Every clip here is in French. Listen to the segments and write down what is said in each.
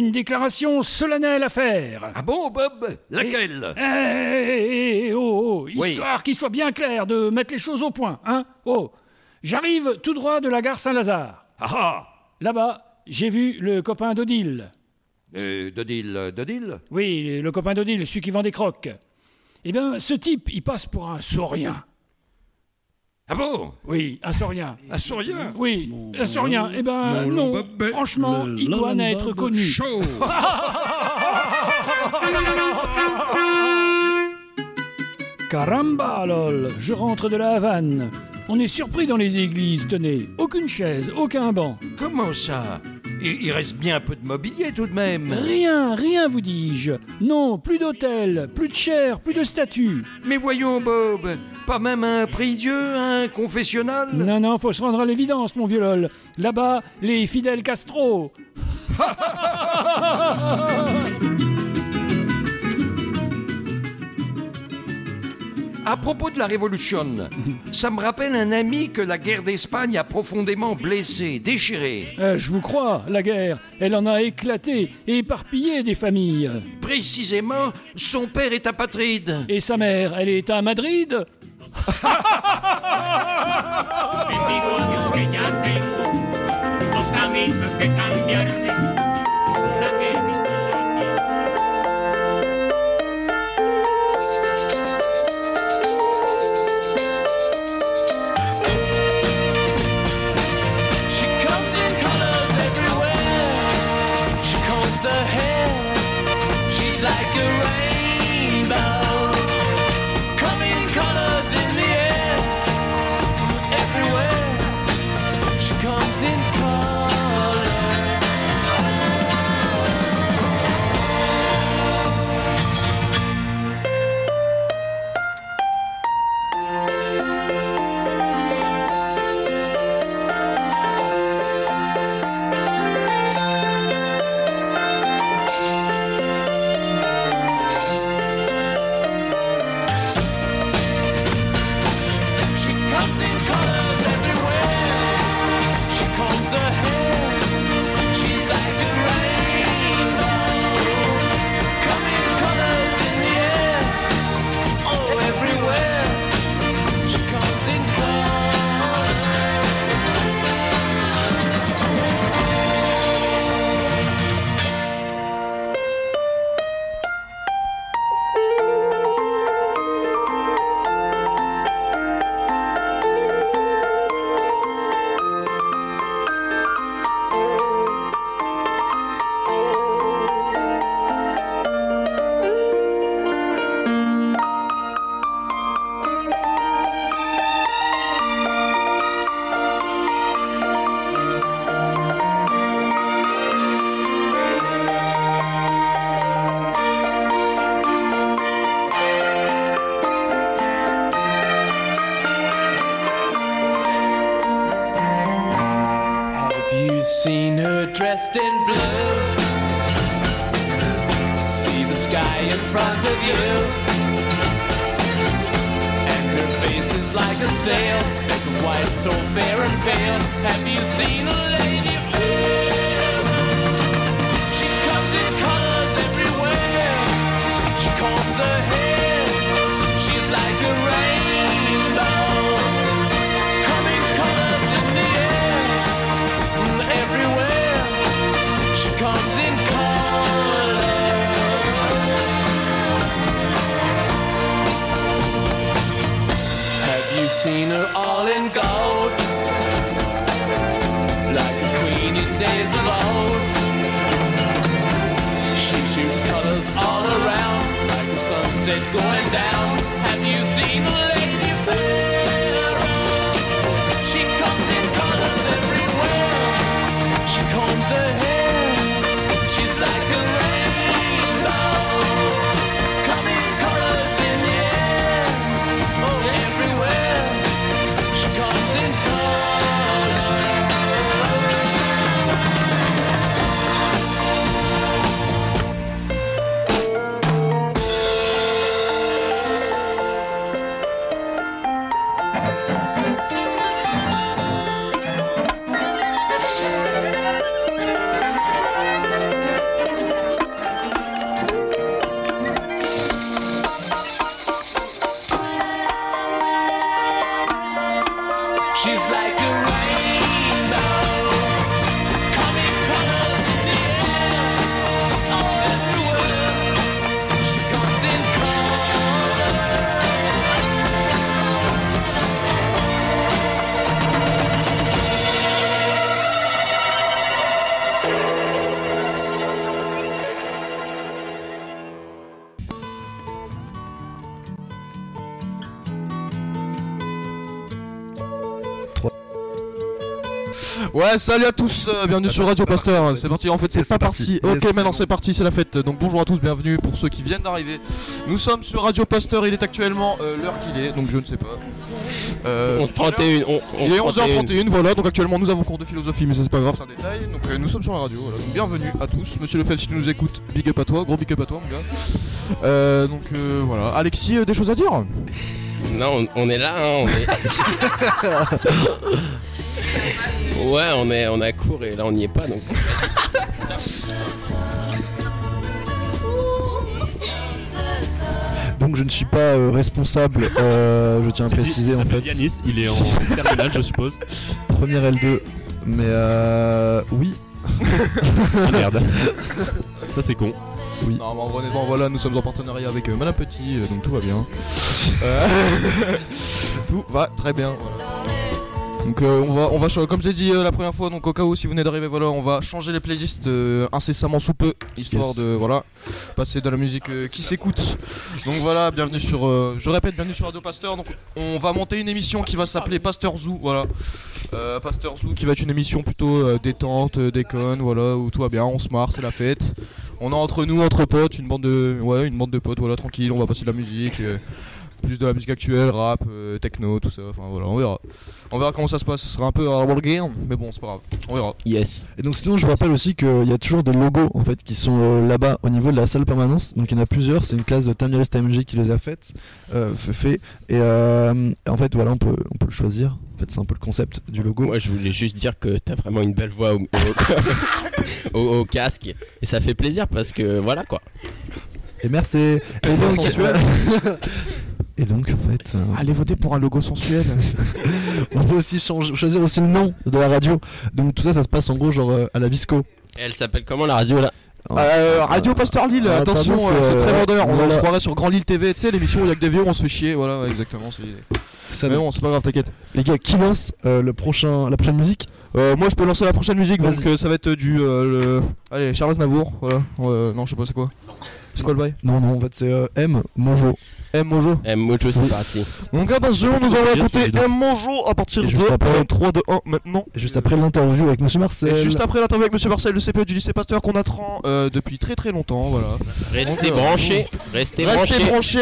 une déclaration solennelle à faire. Ah bon, Bob? Laquelle? Eh, eh, oh, oh, Oui. histoire qu'il soit bien clair de mettre les choses au point, hein Oh, j'arrive tout droit de la gare Saint-Lazare. Ah Là-bas, j'ai vu le copain d'Odile. euh, Dodil, euh, Dodil Oui, le copain d'Odile, celui qui vend des croques. Eh bien, ce type, il passe pour un saurien. Ah bon? Oui, un saurien. Un sourien Oui, un saurien. Eh ben, non, franchement, il doit n'être connu. Chaud Caramba, lol, je rentre de la Havane. On est surpris dans les églises, tenez. Aucune chaise, aucun banc. Comment ça? Il, il reste bien un peu de mobilier tout de même. Rien, rien, vous dis-je. Non, plus d'hôtel, plus de chair, plus de statues. Mais voyons, Bob, pas même un prie-dieu, un confessionnal? Non, non, faut se rendre à l'évidence, mon vieux. Là-bas, les fidèles Castro. À propos de la Révolution, ça me rappelle un ami que la guerre d'Espagne a profondément blessé, déchiré. Euh, je vous crois, la guerre, elle en a éclaté et éparpillé des familles. Précisément, son père est apatride. Et sa mère, elle est à Madrid dressed in blue? See the sky in front of you. And her face is like a sail, speck of white, so fair and pale. Have you seen a lady the going down. Have you seen a lady fair? She comes in colors everywhere. She combs her hair. She's like Ouais, salut à tous, euh, bienvenue sur Radio Pasteur. C'est parti, en fait, c'est pas parti. parti. Ok, maintenant c'est parti, c'est la fête. Donc bonjour à tous, bienvenue pour ceux qui viennent d'arriver. Nous sommes sur Radio Pasteur, il est actuellement euh, l'heure qu'il est, donc je ne sais pas. Euh, 11h31. on- Il est 11h31. 11h31, voilà, donc actuellement nous avons cours de philosophie, mais ça c'est pas grave, c'est un détail. Donc euh, nous sommes sur la radio, voilà. Donc bienvenue à tous. Monsieur Lefel, si tu nous écoutes, big up à toi, gros big up à toi, mon gars. Euh, donc euh, voilà. Alexis, euh, des choses à dire? Non, on, on est là, hein, on est. ouais, on est, on à court et là on n'y est pas donc. Donc je ne suis pas euh, responsable, euh, je tiens à Si, si, préciser il en s'appelle fait. Yanis, il est en terminale, je suppose. Première L2, mais euh, oui. Ah, merde. Ça, c'est con. Non, mais en vrai, honnêtement, voilà, nous sommes en partenariat avec euh, Petit, euh, donc tout va bien. Euh, tout va très bien, voilà. Donc euh, on va, on va ch- comme je l'ai dit euh, la première fois, donc au cas où si vous venez d'arriver, voilà, on va changer les playlists euh, incessamment sous peu, histoire Yes. de voilà passer de la musique qui s'écoute. Donc voilà, bienvenue sur, euh, je répète, bienvenue sur Radio Pasteur. Donc on va monter une émission qui va s'appeler Pasteur Zoo, voilà. Pasteur Zoo qui va être une émission plutôt détente, déconne, voilà, où tout va bien, on se marre, c'est la fête. On est entre nous, entre potes, une bande de, ouais, une bande de potes, voilà, tranquille, on va passer de la musique, plus de la musique actuelle, rap, euh, techno, tout ça. Enfin voilà, on verra. On verra comment ça se passe. Ce sera un peu à game, mais bon, c'est pas grave. On verra. Yes. Et donc sinon je vous rappelle aussi qu'il y a toujours des logos en fait qui sont euh, là-bas au niveau de la salle permanence. Donc il y en a plusieurs, c'est une classe de Terminalist TMG qui les a faites, euh, fait, fait. Et euh, en fait voilà on peut, on peut le choisir. En fait c'est un peu le concept du logo. Moi, je voulais juste dire que t'as vraiment une belle voix au, au- au- au casque et ça fait plaisir parce que voilà quoi. Et merci. Et donc. et donc en fait euh, Allez voter pour un logo sensuel. on peut aussi changer- choisir aussi le nom de la radio. Donc tout ça ça se passe en gros genre euh, à la Visco. Elle s'appelle comment la radio là? Euh, Radio Pasteur Lille, Ah, attention, euh, c'est, c'est très euh, vendeur. On, voilà. se croirait sur Grand Lille TV, tu sais, l'émission où il y a que des vieux, on se fait chier. Voilà, exactement. c'est l'idée. C'est ça, Mais bon, c'est pas grave, t'inquiète. Les gars, qui lance euh, le prochain, la prochaine musique? Euh, moi, je peux lancer la prochaine musique, donc euh, ça va être du. euh, le... Allez, Charles Navour, voilà. Euh, non, je sais pas, c'est quoi? C'est quoi le bail? Non, non, en fait c'est euh, M Mojo. M Mojo. Eh, Mojo, c'est parti. Donc attention, nous allons écouter. M Mojo à partir de juste après- 3, 2, 1 maintenant. Et juste après l'interview avec Monsieur Marcel. Et juste après l'interview avec Monsieur Marcel, le CPE du lycée Pasteur qu'on attend euh, depuis très très longtemps, voilà. Restez Donc, euh, branchés. Restez Restez branchés.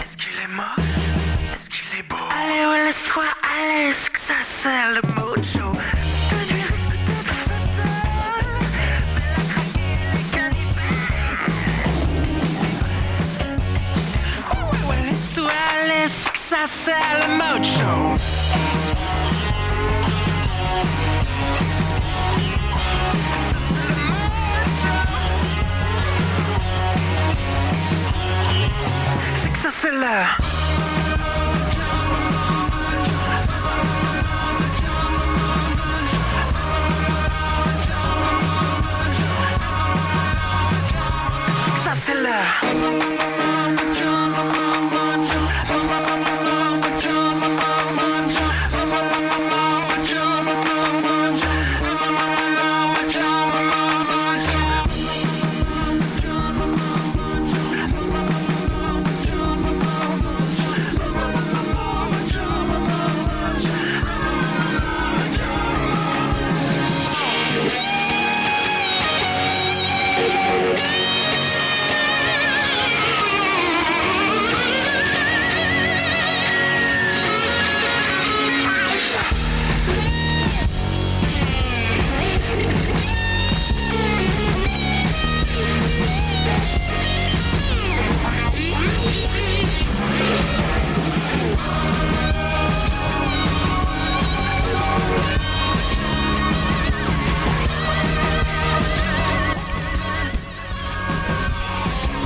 Est-ce qu'il est moche Est-ce qu'il est beau? Allez ouais laisse-toi aller C'est que ça c'est le C'est que ça c'est le mojo Ça, c'est le mojo C'est que ça c'est le